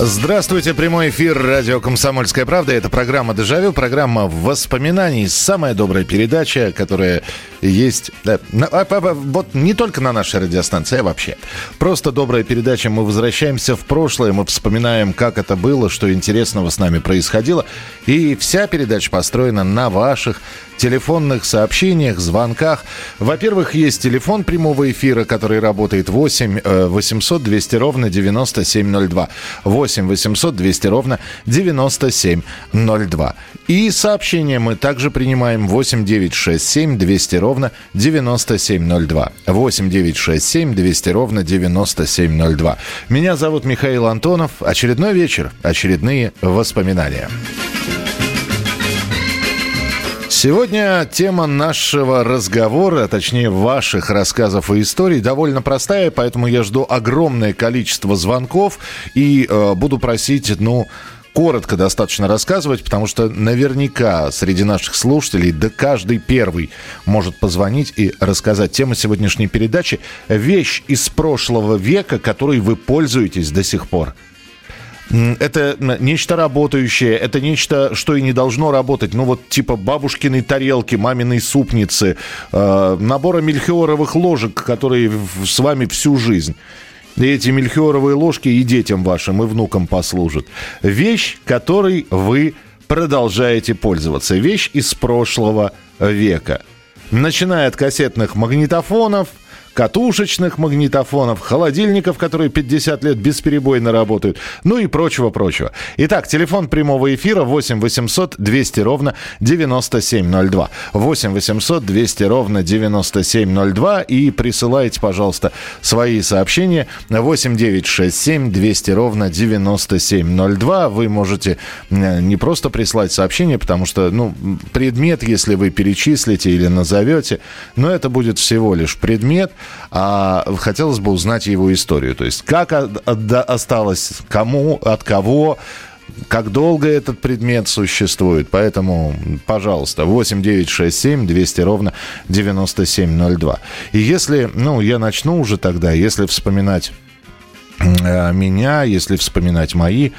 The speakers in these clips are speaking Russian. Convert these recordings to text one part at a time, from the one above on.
Здравствуйте, прямой эфир радио «Комсомольская правда». Это программа «Дежавю», программа воспоминаний, самая добрая передача, которая есть а, а, а, вот не только на нашей радиостанции, а вообще. Просто добрая передача. Мы возвращаемся в прошлое, мы вспоминаем, как это было, что интересного с нами происходило. И вся передача построена на ваших телефонных сообщениях, звонках. Во-первых, есть телефон прямого эфира, который работает 8 э, 800 200 ровно 9702. 8 800 200 ровно 9702. И сообщения мы также принимаем 8 967 200 ровно 9702. 8 967 200 ровно 9702. Меня зовут Михаил Антонов. Очередной вечер, очередные воспоминания. Сегодня тема нашего разговора, точнее ваших рассказов и историй, довольно простая, поэтому я жду огромное количество звонков и э, буду просить, ну, коротко достаточно рассказывать, потому что наверняка среди наших слушателей, да каждый первый может позвонить и рассказать. Тема сегодняшней передачи – вещь из прошлого века, которой вы пользуетесь до сих пор. Это нечто работающее, это нечто, что и не должно работать. Ну вот типа бабушкиной тарелки, маминой супницы, э, набора мельхиоровых ложек, которые с вами всю жизнь. И эти мельхиоровые ложки и детям вашим, и внукам послужат. Вещь, которой вы продолжаете пользоваться. Вещь из прошлого века. Начиная от кассетных магнитофонов, катушечных магнитофонов, холодильников, которые 50 лет бесперебойно работают, ну и прочего-прочего. Итак, телефон прямого эфира 8 800 200 ровно 9702. 8 800 200 ровно 9702 и присылайте, пожалуйста, свои сообщения 8 967 200 ровно 9702. Вы можете не просто прислать сообщение, потому что, ну, предмет, если вы перечислите или назовете, но это будет всего лишь предмет, а хотелось бы узнать его историю. То есть, как осталось, кому, от кого, как долго этот предмет существует. Поэтому, пожалуйста, 8 9 6 7 200 ровно 9702. И если, ну, я начну уже тогда, если вспоминать э, меня, если вспоминать мои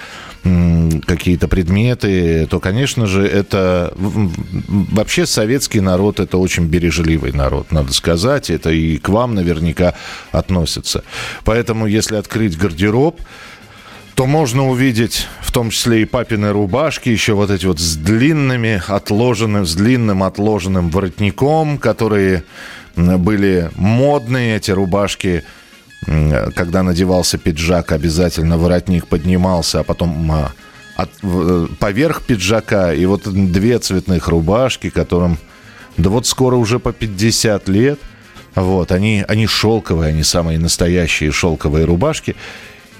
какие-то предметы, то, конечно же, это вообще советский народ это очень бережливый народ, надо сказать, это и к вам наверняка относится. Поэтому, если открыть гардероб, то можно увидеть в том числе и папины рубашки, еще вот эти вот с длинными отложенным, с длинным отложенным воротником, которые были модные, эти рубашки, когда надевался пиджак, обязательно воротник поднимался, а потом а, от- э, поверх пиджака, и вот две цветных рубашки, которым, да вот скоро уже по 50 лет, вот, они, они шелковые, они самые настоящие шелковые рубашки.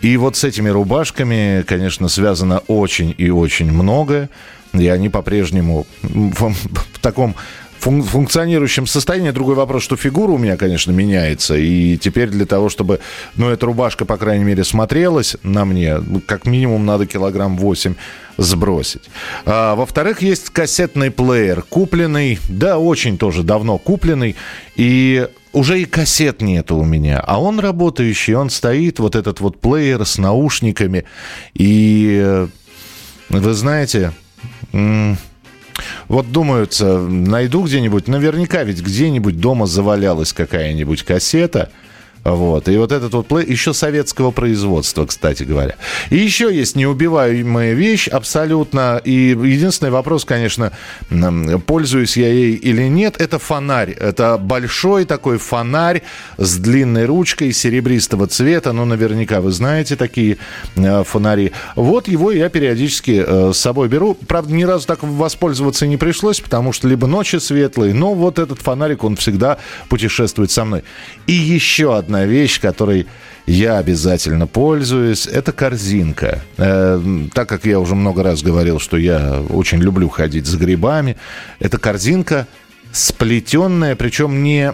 И вот с этими рубашками, конечно, связано очень и очень многое. И они по-прежнему в, в таком фун- функционирующем состоянии. Другой вопрос, что фигура у меня, конечно, меняется. И теперь для того, чтобы, ну, эта рубашка, по крайней мере, смотрелась на мне, как минимум надо килограмм 8 сбросить. А, во-вторых, есть кассетный плеер, купленный, да, очень тоже давно купленный. И уже и кассет нету у меня, а он работающий, он стоит, вот этот вот плеер с наушниками. И э, вы знаете, вот думаются, найду где-нибудь, наверняка ведь где-нибудь дома завалялась какая-нибудь кассета, Вот. И вот этот вот плей, еще советского производства, кстати говоря. И еще есть неубиваемая вещь абсолютно. И единственный вопрос, конечно, пользуюсь я ей или нет, это фонарь. Это большой такой фонарь с длинной ручкой серебристого цвета. Ну, наверняка вы знаете такие э, фонари. Вот его я периодически э, с собой беру. Правда, ни разу так воспользоваться не пришлось, потому что либо ночи светлые, но вот этот фонарик, он всегда путешествует со мной. И еще одна одна вещь, которой я обязательно пользуюсь. Это корзинка. Э, так как я уже много раз говорил, что я очень люблю ходить с грибами, это корзинка сплетенная, причем не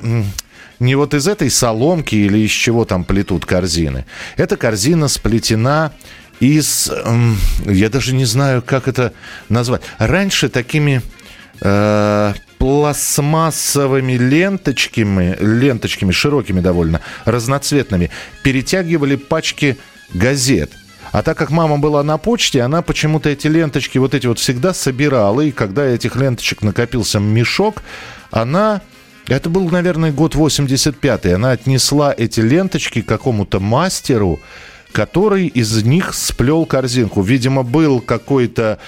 не вот из этой соломки или из чего там плетут корзины. Эта корзина сплетена из... Я даже не знаю, как это назвать. Раньше такими э, пластмассовыми ленточками, ленточками широкими довольно, разноцветными, перетягивали пачки газет. А так как мама была на почте, она почему-то эти ленточки вот эти вот всегда собирала. И когда этих ленточек накопился мешок, она это был, наверное, год 85-й. Она отнесла эти ленточки какому-то мастеру, который из них сплел корзинку. Видимо, был какой-то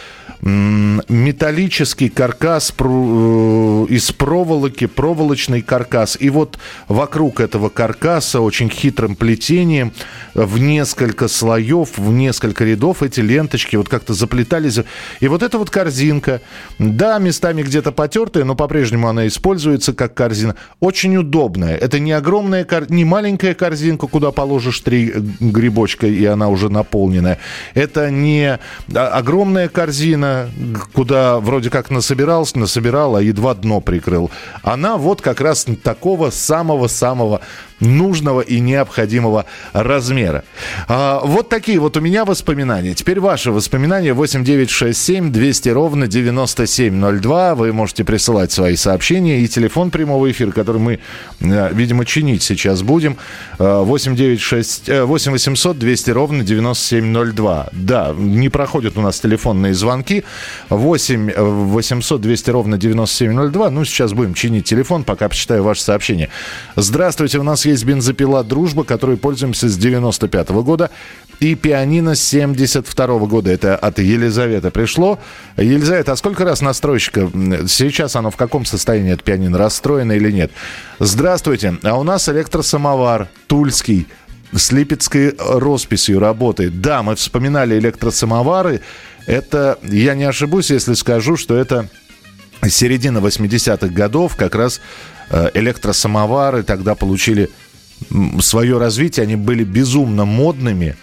металлический каркас э, из проволоки, проволочный каркас. И вот вокруг этого каркаса очень хитрым плетением в несколько слоев, в несколько рядов эти ленточки вот как-то заплетались. И вот эта вот корзинка, да, местами где-то потертая, но по-прежнему она используется как корзина. Очень удобная. Это не огромная, не маленькая корзинка, куда положишь три грибочка, и она уже наполненная. Это не а, огромная корзина, корзина, куда вроде как насобирался, насобирал, а едва дно прикрыл. Она вот как раз такого самого-самого нужного и необходимого размера. А, вот такие вот у меня воспоминания. Теперь ваши воспоминания 8967 200 ровно 9702. Вы можете присылать свои сообщения и телефон прямого эфира, который мы, э, видимо, чинить сейчас будем. 896, 8 800 200 ровно 9702. Да, не проходят у нас телефонные звонки. 8 800 200 ровно 9702. Ну, сейчас будем чинить телефон, пока почитаю ваше сообщение. Здравствуйте, у нас есть бензопила «Дружба», которой пользуемся с 95 -го года, и пианино с 72 -го года. Это от Елизаветы пришло. Елизавета, а сколько раз настройщика? Сейчас оно в каком состоянии, это пианино, расстроено или нет? Здравствуйте, а у нас электросамовар Тульский с липецкой росписью работает. Да, мы вспоминали электросамовары. Это, я не ошибусь, если скажу, что это середина 80-х годов, как раз электросамовары тогда получили свое развитие, они были безумно модными.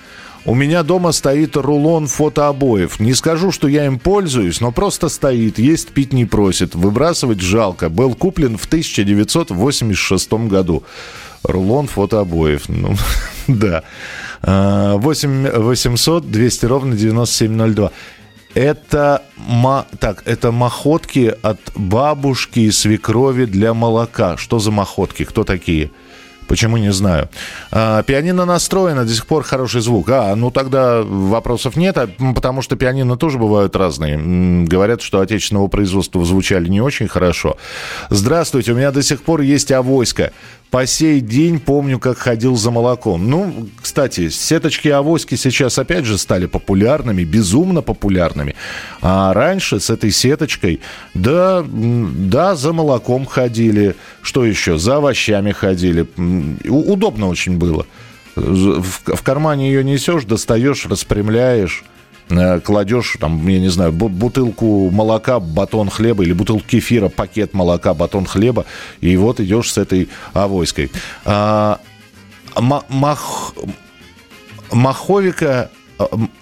У меня дома стоит рулон фотообоев. Не скажу, что я им пользуюсь, но просто стоит, есть пить не просит, выбрасывать жалко. Был куплен в 1986 году. Рулон фотообоев. Ну, да. 8 800 200 ровно 9702. Это, ма, так, это маходки от бабушки и свекрови для молока. Что за маходки? Кто такие? Почему не знаю. А, пианино настроено, до сих пор хороший звук. А, ну тогда вопросов нет, а, потому что пианино тоже бывают разные. Говорят, что отечественного производства звучали не очень хорошо. Здравствуйте, у меня до сих пор есть авоська по сей день помню, как ходил за молоком. Ну, кстати, сеточки авоськи сейчас опять же стали популярными, безумно популярными. А раньше с этой сеточкой, да, да, за молоком ходили. Что еще? За овощами ходили. Удобно очень было. В, в кармане ее несешь, достаешь, распрямляешь кладешь, там, я не знаю, бутылку молока, батон хлеба или бутылку кефира, пакет молока, батон хлеба, и вот идешь с этой авоськой. А, мах, маховика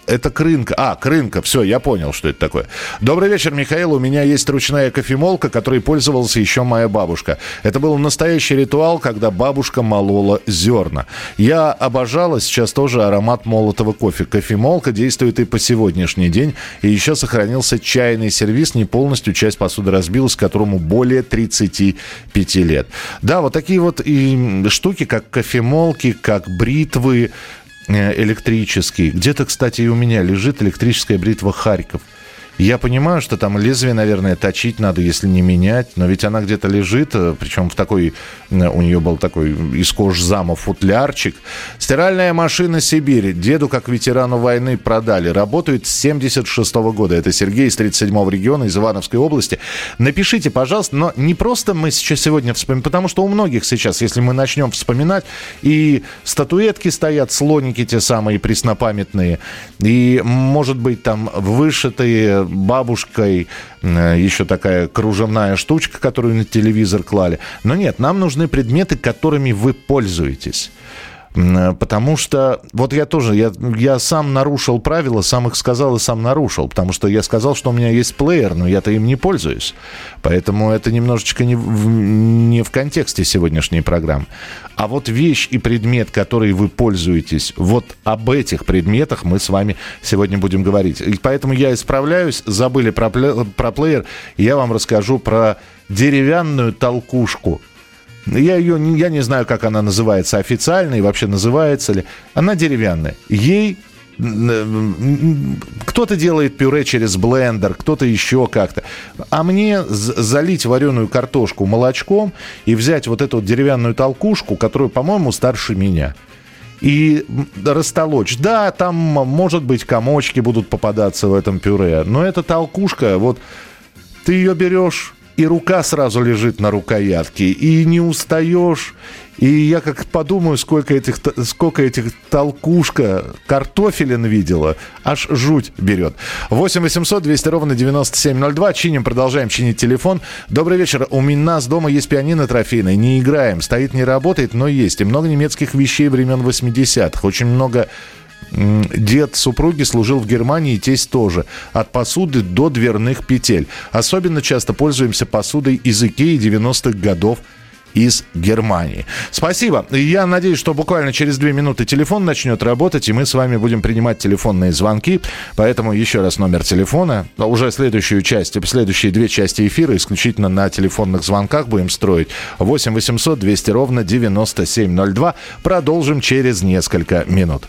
это крынка. А, крынка. Все, я понял, что это такое. Добрый вечер, Михаил. У меня есть ручная кофемолка, которой пользовалась еще моя бабушка. Это был настоящий ритуал, когда бабушка молола зерна. Я обожала сейчас тоже аромат молотого кофе. Кофемолка действует и по сегодняшний день. И еще сохранился чайный сервис. Не полностью часть посуды разбилась, которому более 35 лет. Да, вот такие вот и штуки, как кофемолки, как бритвы, Э, электрический. Где-то, кстати, и у меня лежит электрическая бритва Харьков. Я понимаю, что там лезвие, наверное, точить надо, если не менять, но ведь она где-то лежит, э, причем в такой, э, у нее был такой из кожзама футлярчик. Стиральная машина Сибири. Деду, как ветерану войны, продали. Работает с 76 -го года. Это Сергей из 37 региона, из Ивановской области. Напишите, пожалуйста, но не просто мы сейчас сегодня вспомним, потому что у многих сейчас, если мы начнем вспоминать, и статуэтки стоят, слоники те самые преснопамятные, и, может быть, там вышитые бабушкой, еще такая кружевная штучка, которую на телевизор клали. Но нет, нам нужны предметы, которыми вы пользуетесь. Э, потому что, вот я тоже, я, я сам нарушил правила, сам их сказал и сам нарушил, потому что я сказал, что у меня есть плеер, но я-то им не пользуюсь. Поэтому это немножечко не в, не в контексте сегодняшней программы. А вот вещь и предмет, который вы пользуетесь, вот об этих предметах мы с вами сегодня будем говорить. И поэтому я исправляюсь, забыли про, про плеер, и я вам расскажу про деревянную толкушку – я ее, я не знаю, как она называется официально и вообще называется ли. Она деревянная. Ей кто-то делает пюре через блендер, кто-то еще как-то. А мне залить вареную картошку молочком и взять вот эту деревянную толкушку, которую, по-моему, старше меня и растолочь. Да, там, может быть, комочки будут попадаться в этом пюре, но эта толкушка, вот ты ее берешь, и рука сразу лежит на рукоятке, и не устаешь. И я как подумаю, сколько этих, сколько этих толкушка картофелин видела, аж жуть берет. 8 800 200 ровно 9702. Чиним, продолжаем чинить телефон. Добрый вечер. У нас дома есть пианино трофейное. Не играем. Стоит, не работает, но есть. И много немецких вещей времен 80-х. Очень много Дед супруги служил в Германии, тесть тоже. От посуды до дверных петель. Особенно часто пользуемся посудой из Икеи 90-х годов из Германии. Спасибо. Я надеюсь, что буквально через две минуты телефон начнет работать, и мы с вами будем принимать телефонные звонки. Поэтому еще раз номер телефона. Уже следующую часть, следующие две части эфира исключительно на телефонных звонках будем строить. 8 800 200 ровно 9702. Продолжим через несколько минут.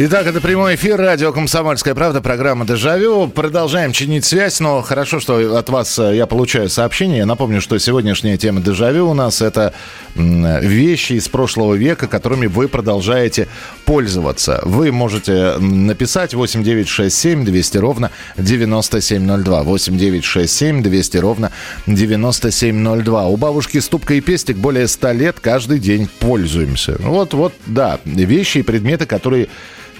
Итак, это прямой эфир, радио «Комсомольская правда», программа «Дежавю». Продолжаем чинить связь, но хорошо, что от вас э, я получаю сообщение. Я напомню, что сегодняшняя тема «Дежавю» у нас – это вещи из прошлого века, которыми вы продолжаете пользоваться. Вы можете написать 8967 200 ровно 9702. 8967 200 ровно 9702. У бабушки ступка и пестик более 100 лет, каждый день пользуемся. Вот, вот, да, вещи и предметы, которые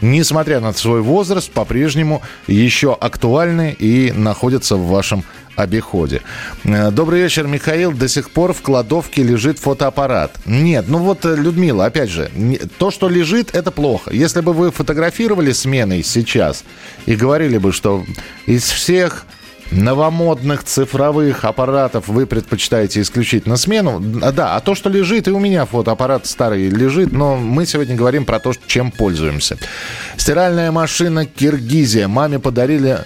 несмотря на свой возраст, по-прежнему еще актуальны и находятся в вашем обиходе. Э, добрый вечер, Михаил. До сих пор в кладовке лежит фотоаппарат. Нет, ну вот, э, Людмила, опять же, то, что лежит, это плохо. Если бы вы фотографировали сменой сейчас и говорили бы, что из всех новомодных цифровых аппаратов вы предпочитаете исключительно смену. Да, а то, что лежит, и у меня фотоаппарат старый лежит, но мы сегодня говорим про то, чем пользуемся. Стиральная машина Киргизия. Маме подарили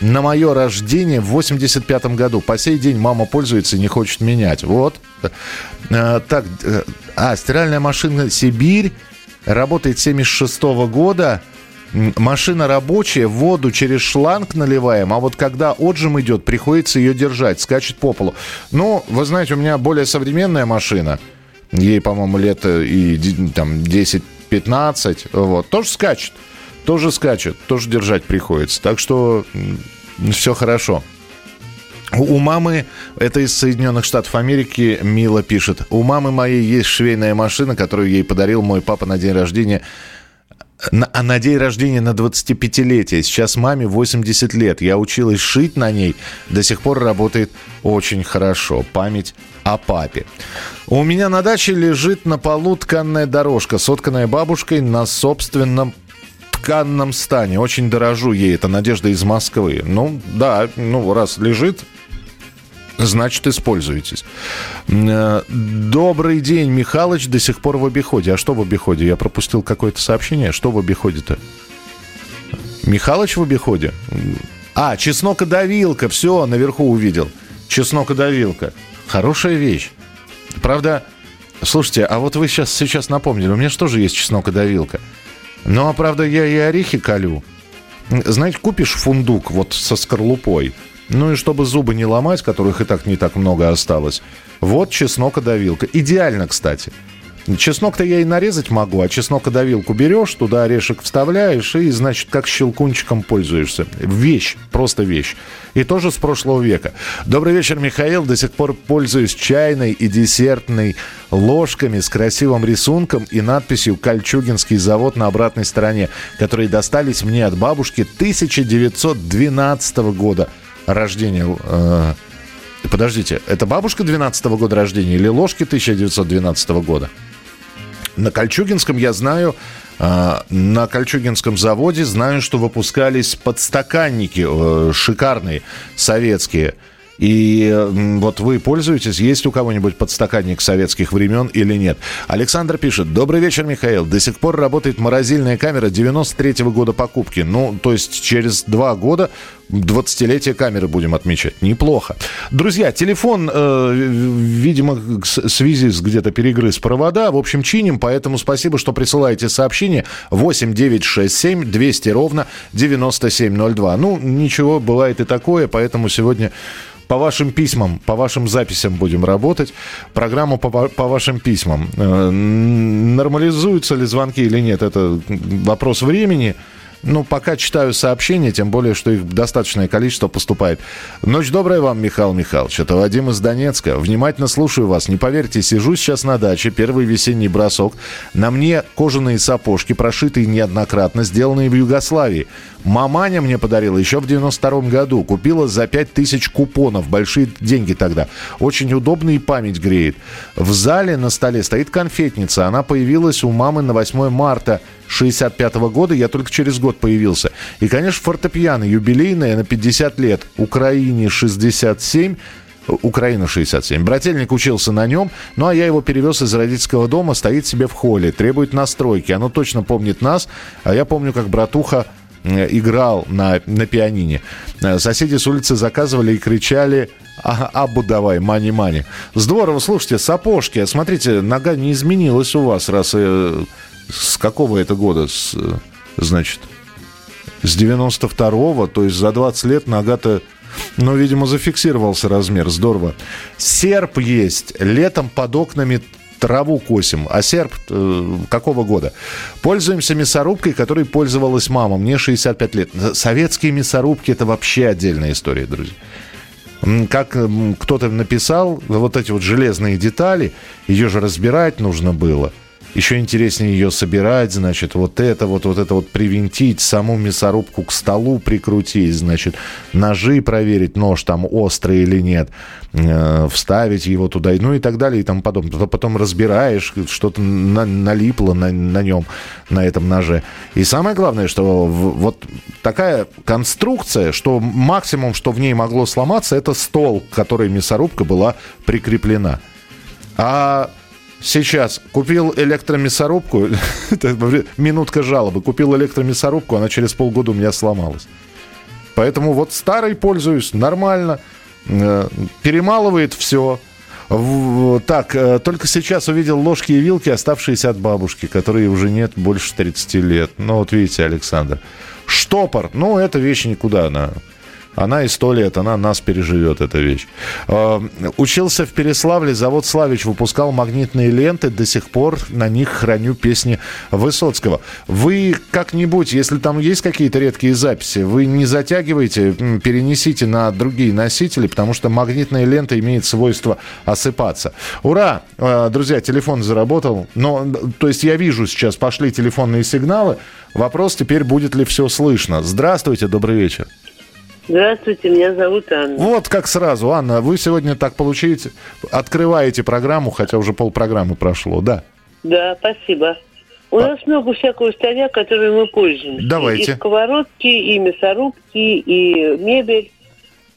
на мое рождение в 85 году. По сей день мама пользуется и не хочет менять. Вот. А, так, э, а, стиральная машина Сибирь работает 76 -го года машина рабочая, воду через шланг наливаем, а вот когда отжим идет, приходится ее держать, скачет по полу. Ну, вы знаете, у меня более современная машина, ей, по-моему, лет э, и там 10-15, вот, тоже скачет, тоже скачет, тоже держать приходится. Так что все хорошо. У мамы, это из Соединенных Штатов Америки, Мила пишет, у мамы моей есть швейная машина, которую ей подарил мой папа на день рождения а на день рождения на 25-летие. Сейчас маме 80 лет. Я училась шить на ней. До сих пор работает очень хорошо. Память о папе. У меня на даче лежит на полу тканная дорожка, сотканная бабушкой на собственном тканном стане. Очень дорожу ей. Это Надежда из Москвы. Ну, да, ну, раз лежит, Значит, используйтесь. Э, добрый день, Михалыч, до сих пор в обиходе. А что в обиходе? Я пропустил какое-то сообщение. Что в обиходе-то? Михалыч в обиходе? А, чеснокодавилка. Все, наверху увидел. Чеснокодавилка. Хорошая вещь. Правда, Слушайте, а вот вы сейчас, сейчас напомнили, у меня же есть чеснокодавилка? Ну, а правда, я и орехи колю. Знаете, купишь фундук вот со скорлупой, ну и чтобы зубы не ломать, которых и так не так много осталось, вот чеснокодавилка. Идеально, кстати. Чеснок-то я и нарезать могу, а чеснокодавилку берешь, туда орешек вставляешь и, значит, как щелкунчиком пользуешься. Вещь, просто вещь. И тоже с прошлого века. Добрый вечер, Михаил. До сих пор пользуюсь чайной и десертной ложками с красивым рисунком и надписью «Кольчугинский завод» на обратной стороне, которые достались мне от бабушки 1912 года рождения. Э, подождите, это бабушка 12 года рождения или ложки 1912 года? На Кольчугинском я знаю, а, на Кольчугинском заводе знаю, что выпускались подстаканники э, шикарные, советские. И вот вы пользуетесь, есть у кого-нибудь подстаканник советских времен или нет? Александр пишет. Добрый вечер, Михаил. До сих пор работает морозильная камера 93-го года покупки. Ну, то есть через два года 20-летие камеры будем отмечать. Неплохо. Друзья, телефон, э, видимо, с где-то перегрыз провода. В общем, чиним, поэтому спасибо, что присылаете сообщение. 8 9 6 7 200 ровно 9702. Ну, ничего, бывает и такое, поэтому сегодня по вашим письмам, по вашим записям будем работать. Программу по, по вашим письмам. Э, нормализуются ли звонки или нет, это вопрос времени. Ну, пока читаю сообщения, тем более, что их достаточное количество поступает. Ночь добрая вам, Михаил Михайлович. Это Вадим из Донецка. Внимательно слушаю вас. Не поверьте, сижу сейчас на даче, первый весенний бросок. На мне кожаные сапожки, прошитые неоднократно, сделанные в Югославии. Маманя мне подарила еще в 92 году. Купила за 5000 купонов. Большие деньги тогда. Очень удобно и память греет. В зале на столе стоит конфетница. Она появилась у мамы на 8 марта 65 -го года. Я только через год появился. И, конечно, фортепиано юбилейное на 50 лет. Украине 67 Украина 67. Брательник учился на нем, ну а я его перевез из родительского дома, стоит себе в холле, требует настройки. Оно точно помнит нас, а я помню, как братуха Э, играл на, на пианине. Э, соседи с улицы заказывали и кричали а, Абу давай, мани-мани. Здорово, слушайте, сапожки. Смотрите, нога не изменилась у вас, раз э, с какого это года, с, значит, с 92-го, то есть за 20 лет нога-то ну, видимо, зафиксировался размер. Здорово. Серп есть. Летом под окнами траву косим. А серп э, какого года? Пользуемся мясорубкой, которой пользовалась мама. Мне 65 лет. Советские мясорубки – это вообще отдельная история, друзья как кто-то написал, вот эти вот железные детали, ее же разбирать нужно было – еще интереснее ее собирать, значит, вот это вот, вот это вот привинтить, саму мясорубку к столу прикрутить, значит, ножи проверить, нож там острый или нет, э, вставить его туда, ну и так далее и тому подобное. Потом, потом разбираешь, что-то на, налипло на, на нем, на этом ноже. И самое главное, что в, вот такая конструкция, что максимум, что в ней могло сломаться, это стол, к которой мясорубка была прикреплена. А Сейчас купил электромясорубку, минутка жалобы, купил электромясорубку, она через полгода у меня сломалась. Поэтому вот старый пользуюсь нормально, э, перемалывает все. Так, э, только сейчас увидел ложки и вилки, оставшиеся от бабушки, которые уже нет больше 30 лет. Ну вот видите, Александр. Штопор, ну эта вещь никуда она она и сто лет, она нас переживет, эта вещь. Э, учился в Переславле, завод «Славич» выпускал магнитные ленты, до сих пор на них храню песни Высоцкого. Вы как-нибудь, если там есть какие-то редкие записи, вы не затягивайте, перенесите на другие носители, потому что магнитная лента имеет свойство осыпаться. Ура! Э, друзья, телефон заработал. Но, то есть я вижу сейчас, пошли телефонные сигналы. Вопрос теперь, будет ли все слышно. Здравствуйте, добрый вечер. Здравствуйте, меня зовут Анна. Вот как сразу, Анна, вы сегодня так получаете, открываете программу, хотя уже полпрограммы прошло, да? Да, спасибо. У а... нас много всякого старья, который мы пользуемся. Давайте. И сковородки, и мясорубки, и мебель.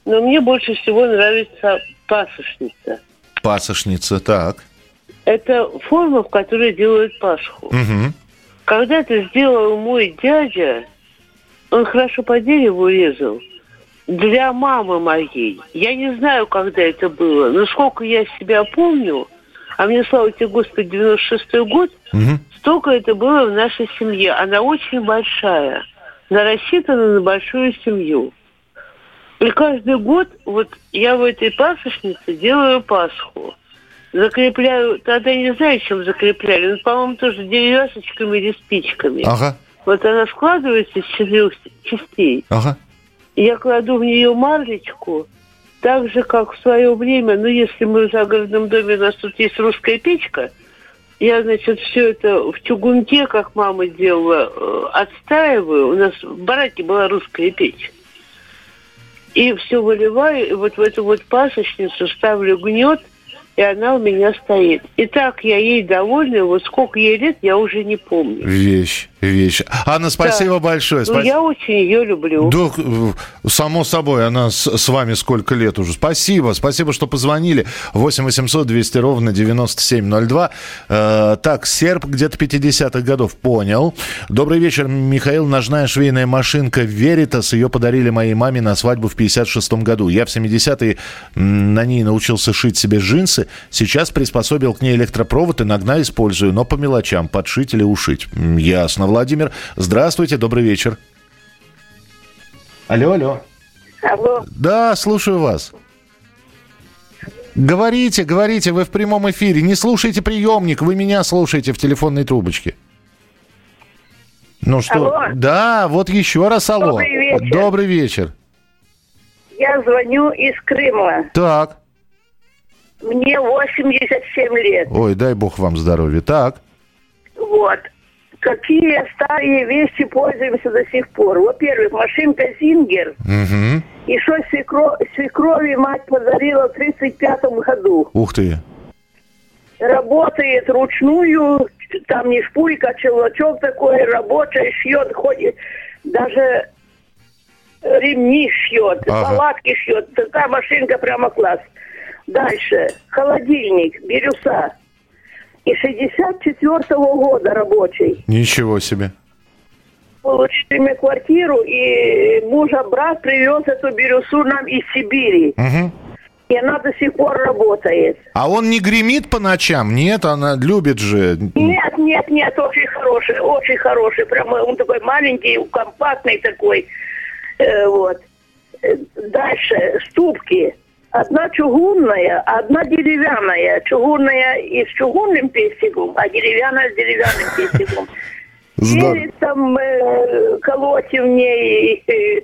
Но мне больше всего нравится пасошница. Пасошница, так. Это форма, в которой делают пасху. Угу. Когда-то сделал мой дядя, он хорошо по дереву резал, для мамы моей. Я не знаю, когда это было, но сколько я себя помню, А мне, слава тебе, Господи, 96-й год, Мгм. столько это было в нашей семье. Она очень большая. Она рассчитана на большую семью. И каждый год вот я в этой пасочнице делаю Пасху. Закрепляю, тогда не знаю, чем закрепляли, но, по-моему, тоже деревяшечками или спичками. Ага, Вот она складывается из четырех частей. ага. Я кладу в нее марлечку, так же, как в свое время, ну, если мы в загородном доме, у нас тут есть русская печка, я, значит, все это в чугунке, как мама делала, э, отстаиваю. У нас в бараке была русская печь. И все выливаю, и вот в эту вот пасочницу ставлю гнет, и она у меня стоит. И так я ей довольна, вот сколько ей лет, я уже не помню. Вещь, вещь. Анна, спасибо Да. большое. Ну, Спа- я очень ее люблю. Да, само собой, она с, с вами сколько лет уже. Спасибо, спасибо, что позвонили. 8 800 200 ровно 9702. Э, так, серп где-то 50-х годов, понял. Добрый вечер, Михаил. Ножная швейная машинка Веритас. Ее подарили моей маме на свадьбу в 56-м году. Я в 70-е м, на ней научился шить себе джинсы. Сейчас приспособил к ней электропровод, иногда использую, но по мелочам, подшить или ушить. Ясно, Владимир. Здравствуйте, добрый вечер. Алло, алло. Алло. Да, слушаю вас. Говорите, говорите, вы в прямом эфире. Не слушайте приемник, вы меня слушаете в телефонной трубочке. Ну что? Алло. Да, вот еще раз алло. Добрый вечер. Добрый вечер. Я звоню из Крыма. Так. Мне 87 лет. Ой, дай бог вам здоровья. Так. Вот. Какие старые вещи пользуемся до сих пор? Во-первых, машинка Зингер. И что свекро... свекрови мать подарила в 35 году. Ух ты. Работает ручную, там не шпулька, а челночок такой, рабочая, шьет, ходит, даже ремни шьет, Ага. палатки шьет. Такая машинка прямо класс. Дальше. Холодильник, бирюса. И 64 года рабочий. Ничего себе. Получили мы квартиру, и мужа брат привез эту бирюсу нам из Сибири. Мгм. И она до сих пор работает. А он не гремит по ночам? Нет, она любит же. Нет, нет, нет, очень хороший, очень хороший. Прямо он такой маленький, компактный такой. Э, вот. Э, Дальше, ступки. Одна чугунная, одна деревянная. Чугунная и с чугунным пестиком, а деревянная с деревянным пестиком. Здорово. Там э, колоть в ней э,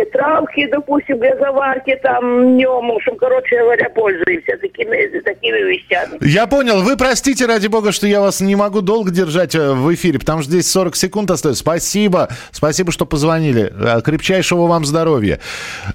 э, травки, допустим, для заварки там днем, в общем, короче говоря, пользуемся такими, такими вещами. Я понял. Вы простите, ради бога, что я вас не могу долго держать э, в эфире, потому что здесь 40 секунд остается. Спасибо. Спасибо, что позвонили. Э, Крепчайшего вам здоровья.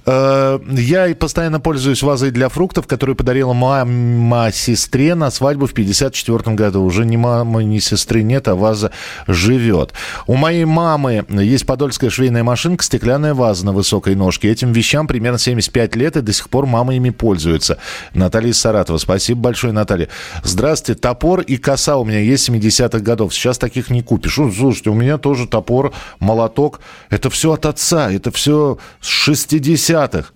Э, Я и постоянно пользуюсь вазой для фруктов, которую подарила мама сестре на свадьбу в 54 году. Уже ни мамы, ни сестры нет, а ваза живет. У моей мамы есть подольская швейная машинка, стеклянная ваза на высокой ножке. Этим вещам примерно 75 лет, и до сих пор мама ими пользуется. Наталья Саратова. Спасибо большое, Наталья. Здравствуйте. Топор и коса у меня есть 70-х годов. Сейчас таких не купишь. Ну, слушайте, у меня тоже топор, молоток. Это все от отца. Это все с 60-х.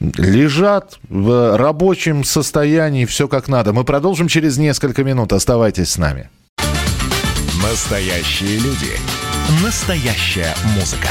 Лежат в рабочем состоянии, все как надо. Мы продолжим через несколько минут. Оставайтесь с нами. Настоящие люди. Настоящая музыка.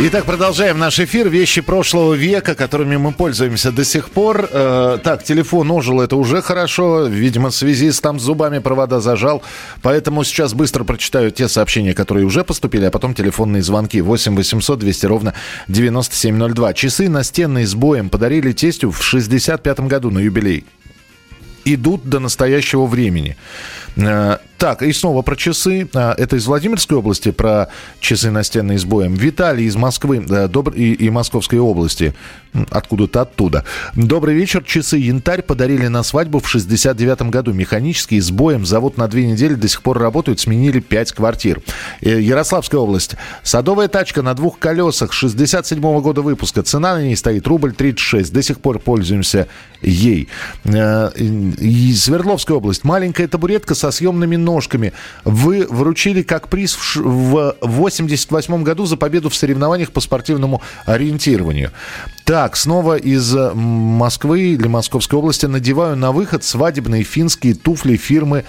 Итак, продолжаем наш эфир. Вещи прошлого века, которыми мы пользуемся до сих пор. Э, так, телефон ожил, это уже хорошо. Видимо, связист там с зубами провода зажал. Поэтому сейчас быстро прочитаю те сообщения, которые уже поступили, а потом телефонные звонки. 8 800 200 ровно 9702. Часы настенные с боем подарили тестю в 65 году на юбилей идут до настоящего времени. Так, и снова про часы. А, это из Владимирской области, про часы настенные с боем. Виталий из Москвы добр... и, и Московской области. Откуда-то оттуда. Добрый вечер. Часы «Янтарь» подарили на свадьбу в 69 году. Механические, с боем. Завод на две недели до сих пор работают. Сменили пять квартир. Э, Ярославская область. Садовая тачка на двух колесах. 67 -го года выпуска. Цена на ней стоит рубль 36. До сих пор пользуемся ей. Э, и Свердловская область. Маленькая табуретка со съемными ножками. Вы вручили как приз в 88 году за победу в соревнованиях по спортивному ориентированию. Так, снова из Москвы или Московской области надеваю на выход свадебные финские туфли фирмы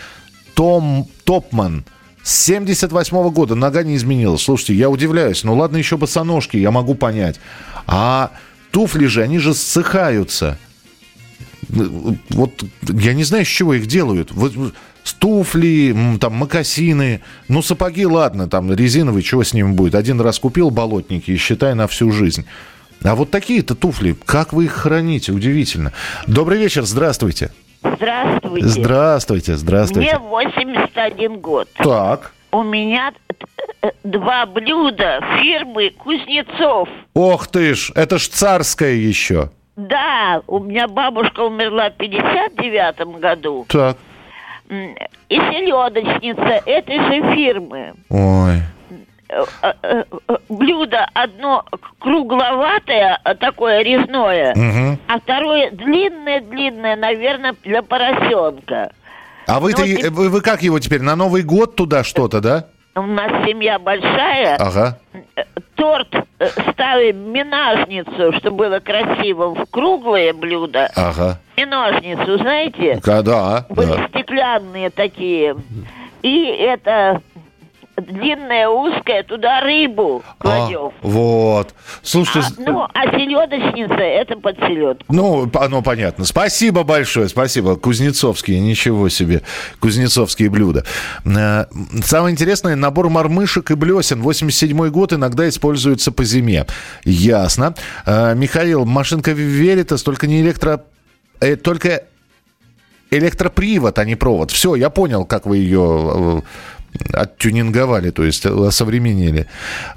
Том Топман. С 78 -го года нога не изменилась. Слушайте, я удивляюсь. Ну ладно, еще босоножки, я могу понять. А туфли же, они же ссыхаются. Вот я не знаю, с чего их делают. Вот туфли, там, макасины. Ну, сапоги, ладно, там, резиновые, чего с ними будет? Один раз купил болотники и считай на всю жизнь. А вот такие-то туфли, как вы их храните? Удивительно. Добрый вечер, здравствуйте. Здравствуйте. Здравствуйте, здравствуйте. Мне 81 год. Так. У меня два блюда фирмы Кузнецов. Ох ты ж, это ж царское еще. Да, у меня бабушка умерла в 59 году. Так. И селедочница этой же фирмы. Ой. Э, э, блюдо одно кругловатое, такое резное, угу. а второе длинное-длинное, наверное, для поросенка. А вы, вы, вы как его теперь, на Новый год туда что-то, да? У нас семья большая. Ага. Торт э, ставим минажницу, чтобы было красиво, в круглое блюдо. Ага. Минажницу, знаете? Да. Были да. стеклянные такие. И это длинная, узкая, туда рыбу кладем. А, вот. Слушайте... А, ну, а селедочница это под селедку. Ну, оно понятно. Спасибо большое, спасибо. Кузнецовские, ничего себе. Кузнецовские блюда. Э, самое интересное, набор мормышек и блесен. 87 год иногда используется по зиме. Ясно. Э, Михаил, машинка Веритас, только не электро... Э, только электропривод, а не провод. Все, я понял, как вы ее оттюнинговали, то есть осовременили.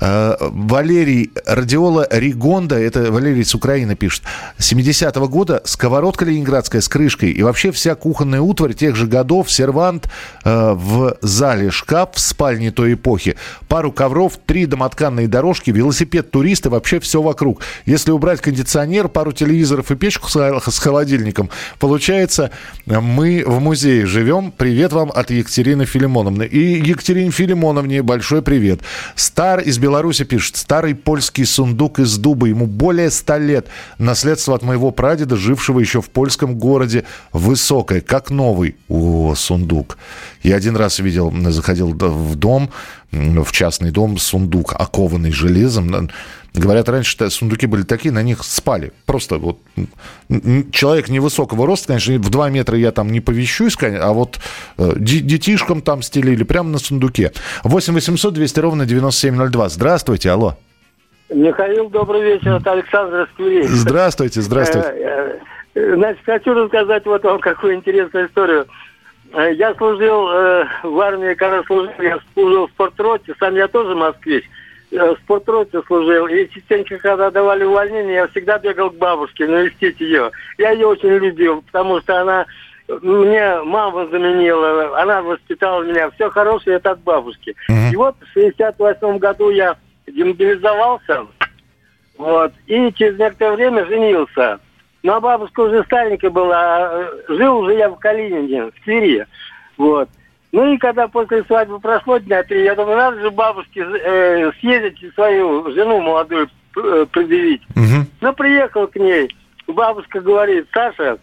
А, Валерий Радиола Ригонда, это Валерий с Украины пишет, 70-го года сковородка ленинградская с крышкой и вообще вся кухонная утварь тех же годов, сервант э, в зале, шкаф в спальне той эпохи, пару ковров, три домотканные дорожки, велосипед туриста, вообще все вокруг. Если убрать кондиционер, пару телевизоров и печку с холодильником, получается, мы в музее живем. Привет вам от Екатерины Филимоновны. И Екатерине Филимоновне большой привет. Стар из Беларуси пишет. Старый польский сундук из дуба. Ему более ста лет. Наследство от моего прадеда, жившего еще в польском городе Высокое. Как новый. О, сундук. Я один раз видел, заходил в дом, в частный дом, сундук, окованный железом. Говорят, раньше сундуки были такие, на них спали. Просто вот человек невысокого роста, конечно, в 2 метра я там не повещусь, а вот э, детишкам там стелили прямо на сундуке. 8 800 200 ровно 9702. Здравствуйте, алло. Михаил, добрый вечер, это Александр Сквери. Здравствуйте, здравствуйте. Э, э, значит, хочу рассказать вот вам какую интересную историю. Я служил в армии, когда служил, я служил в спортроте, сам я тоже москвич в спортроте служил, и частенько, когда давали увольнение, я всегда бегал к бабушке навестить ее. Я ее очень любил, потому что она мне мама заменила, она воспитала меня. Все хорошее это от бабушки. Uh-huh. И вот в 68 году я демобилизовался, вот, и через некоторое время женился. Ну, а бабушка уже старенькая была, жил уже я в Калинине, в Твери, вот. Ну и когда после свадьбы прошло дня три, я думаю, надо же бабушке э, съездить свою жену молодую э, предъявить. Угу. Ну, приехал к ней. Бабушка говорит, Саша,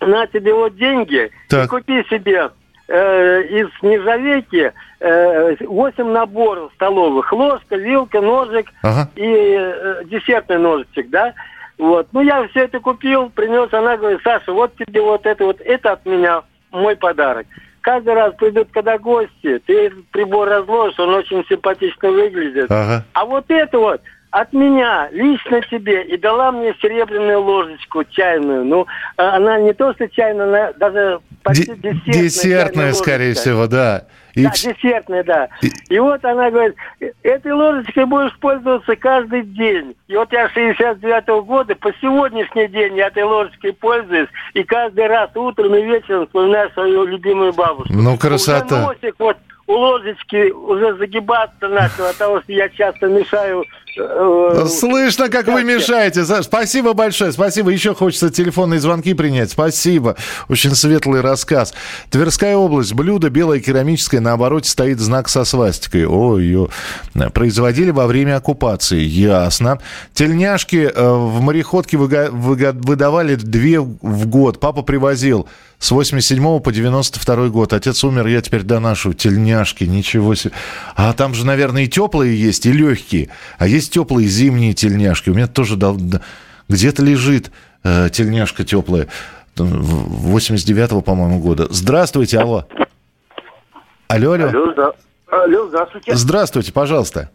на тебе вот деньги, так. и купи себе э, из нержавейки э, 8 наборов столовых. Ложка, вилка, ножик ага. и э, десертный ножичек, да? Вот. Ну, я все это купил, принес, она говорит, Саша, вот тебе вот это вот, это от меня мой подарок каждый раз придут, когда гости, ты прибор разложишь, он очень симпатично выглядит. Ага. А вот это вот от меня, лично тебе, и дала мне серебряную ложечку чайную. Ну, а она не то, что чайная, она даже почти Де- десертная. Десертная, скорее ложечка. всего, да. И Да, вс- десертная, да. И... вот она говорит, этой ложечкой будешь пользоваться каждый день. И вот я 69-го года, по сегодняшний день я этой ложечкой пользуюсь, и каждый раз утром и вечером вспоминаю свою любимую бабушку. Ну, красота. Уже носик вот у ложечки уже загибаться начал от того, что я часто мешаю. Э, Слышно, как вы мешаете. Спасибо большое. Спасибо. Еще хочется телефонные звонки принять. Спасибо. Очень светлый рассказ. Тверская область. Блюдо белое керамическое. На обороте стоит знак со свастикой. Ой, ё. Производили во время оккупации. Ясно. Тельняшки э, в мореходке выдавали две в год. Папа привозил с 87 по 92 год. Отец умер, я теперь доношу. Тельняшки, ничего себе. А там же, наверное, и теплые есть, и легкие. А есть теплые зимние тельняшки. У меня тоже где-то лежит э, тельняшка теплая. Там, в- 89-го, по-моему, года. Здравствуйте, алло. Алло, алло. Алло, да. Алло, здравствуйте. Здравствуйте, пожалуйста.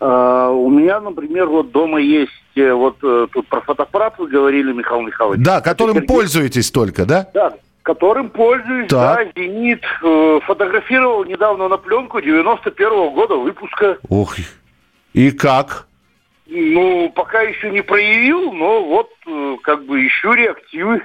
А, у меня, например, вот дома есть, э, вот э, тут про фотоаппарат вы говорили, Михаил Михайлович. Да, которым Сергей- пользуетесь только, да? Да, которым пользуюсь, Так. да, «Зенит». Э, фотографировал недавно на пленку 91-го года выпуска. Ох, и как? Ну, пока еще не проявил, но вот э, как бы ищу реактивы.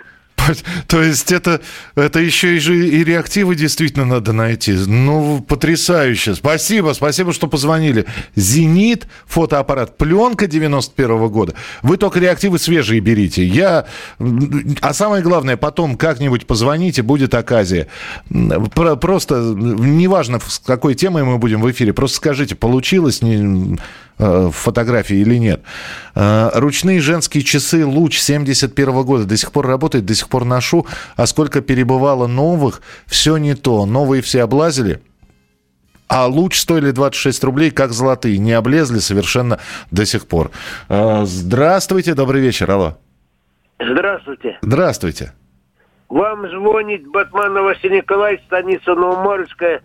То есть это, это еще и, и реактивы действительно надо найти. Ну, потрясающе. Спасибо, спасибо, что позвонили. «Зенит», фотоаппарат, пленка 91 года. Вы только реактивы свежие берите. Я... А самое главное, потом как-нибудь позвоните, будет оказия. Просто, неважно, с какой темой мы будем в эфире, просто скажите, получилось не, фотографии или нет. Э, Ручные женские часы «Луч» 71 года до сих пор работает, до сих пор ношу. А сколько перебывало новых, все не то. Новые все облазили. А луч стоили 26 рублей, как золотые. Не облезли совершенно до сих пор. Э, Здравствуйте, добрый вечер, алло. Здравствуйте. Здравствуйте. Вам звонит Батманов Василий Николаевич, станица Новоморская,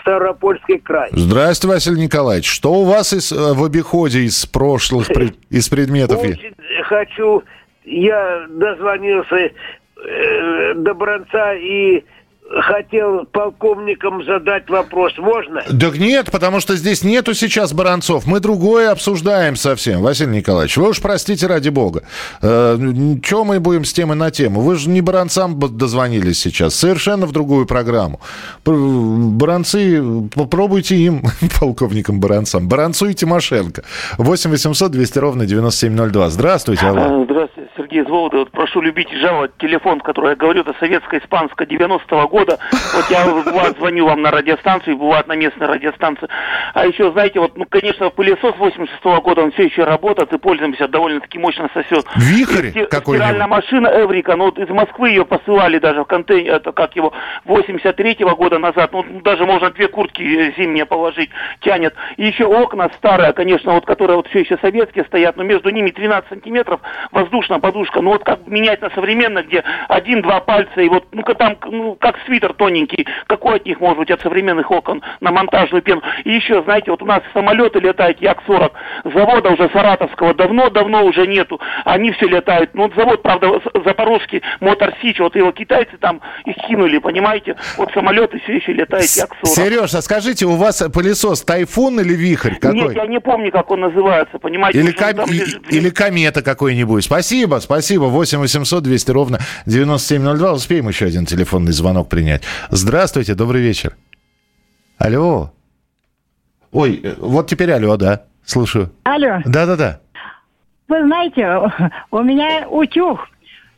Ставропольский край. Здравствуйте, Василий Николаевич. Что у вас из, э, в обиходе из прошлых, из предметов? Очень хочу, я дозвонился э, до Бронца и хотел полковникам задать вопрос. Можно? Так нет, потому что здесь нету сейчас баранцов. Мы другое обсуждаем совсем, Василий Николаевич. Вы уж простите ради бога. Чего мы будем с темы на тему? Вы же не баранцам дозвонились сейчас. Совершенно в другую программу. Баранцы, попробуйте им, полковникам баранцам. Баранцу и Тимошенко. 8 800 200 ровно 9702. Здравствуйте, алло. Э, Здравствуйте, Сергей из Володы. Вот прошу любить и жаловать телефон, который я говорю, это советско-испанская 90-го года. Вот я бывает звоню вам на радиостанцию, бывает на местной радиостанции. А еще, знаете, вот, ну, конечно, пылесос 86-го года, он все еще работает и пользуемся, довольно-таки мощно сосет. Вихрь сти- какой-нибудь? Стиральная машина Эврика, ну, вот из Москвы ее посылали даже в контейнер, это как его, 83-го года назад, ну, даже можно две куртки э, зимние положить, тянет. И еще окна старые, конечно, вот, которые вот все еще советские стоят, но между ними 13 сантиметров воздушная подушка, ну, вот как менять на современных, где один-два пальца, и вот, ну-ка там, ну, как свитер тоненький, какой от них может быть от современных окон на монтажную пену. И еще, знаете, вот у нас самолеты летают Як-40, завода уже саратовского давно-давно уже нету, они все летают. Ну, вот завод, правда, запорожский, Мотор Сич, вот его китайцы там их кинули, понимаете? Вот самолеты все еще летают Як-40. Сереж, а скажите, у вас пылесос тайфун или вихрь? Какой? Нет, я не помню, как он называется, понимаете? Или, ком- там и- или комета какой-нибудь. Спасибо, спасибо. 8 800 200 ровно 9702. Успеем еще один телефонный звонок принять. Здравствуйте, добрый вечер. Алло. Ой, э, вот теперь алло, да. Слушаю. Алло, Да-да-да. вы знаете, у меня утюг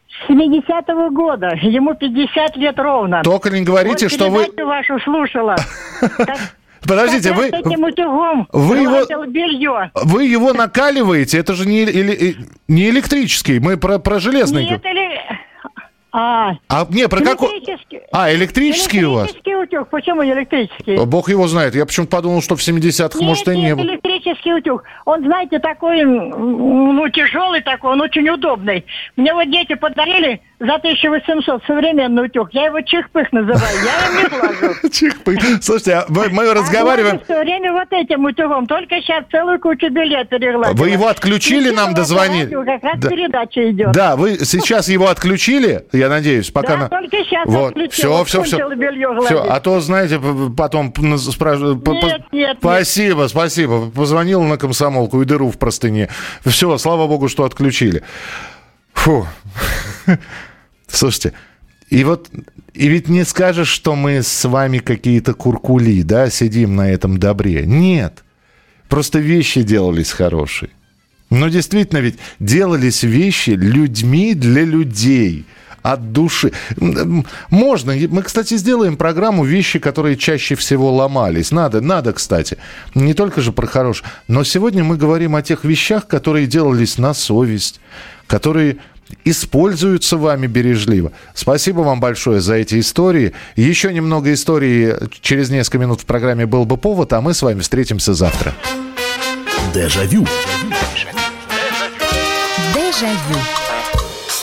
с 70-го года, ему 50 лет ровно. Только не говорите, вот что вы- вашу слушала. Подождите, вы, вы его- вы его накаливаете? Это же не, или- не электрический. Мы про, про железный. Нет, или... А, А, не, про какой... электрический. А, электрический у вас? Электрический утюг, почему электрический? Бог его знает. Я почему-то подумал, что в 70-х, может, и не было. электрический электрический утюг. Он, знаете, такой, ну, тяжелый такой, он очень удобный. Мне вот дети подарили за 1800 современный утюг. Я его чихпых называю. Я им не глажу. Чихпых. Слушайте, а мы, мы А разговариваем... глажу все время вот этим утюгом. Только сейчас целую кучу билет перегладила. Вы его отключили, нам дозвонили? Как раз Да. передача идет. Да, вы сейчас его отключили, я надеюсь, пока... Да, на- только щас вот. отключила, Все, все, все. кончила белье гладить. Все, а то, знаете, потом спрашивают... нет, нет. Спасибо, спасибо. Позвонил на комсомолку и дыру в простыне. Все, слава богу, что отключили. Фу. Слушайте, и вот, и ведь не скажешь, что мы с вами какие-то куркули, да, сидим на этом добре. Нет. Просто вещи делались хорошие. Но действительно ведь делались вещи людьми для людей от души. Можно. Мы, кстати, сделаем программу «Вещи, которые чаще всего ломались». Надо, надо, кстати. Не только же про хорошее. Но сегодня мы говорим о тех вещах, которые делались на совесть, которые используются вами бережливо. Спасибо вам большое за эти истории. Еще немного истории через несколько минут в программе «Был бы повод», а мы с вами встретимся завтра. Дежавю. Дежавю.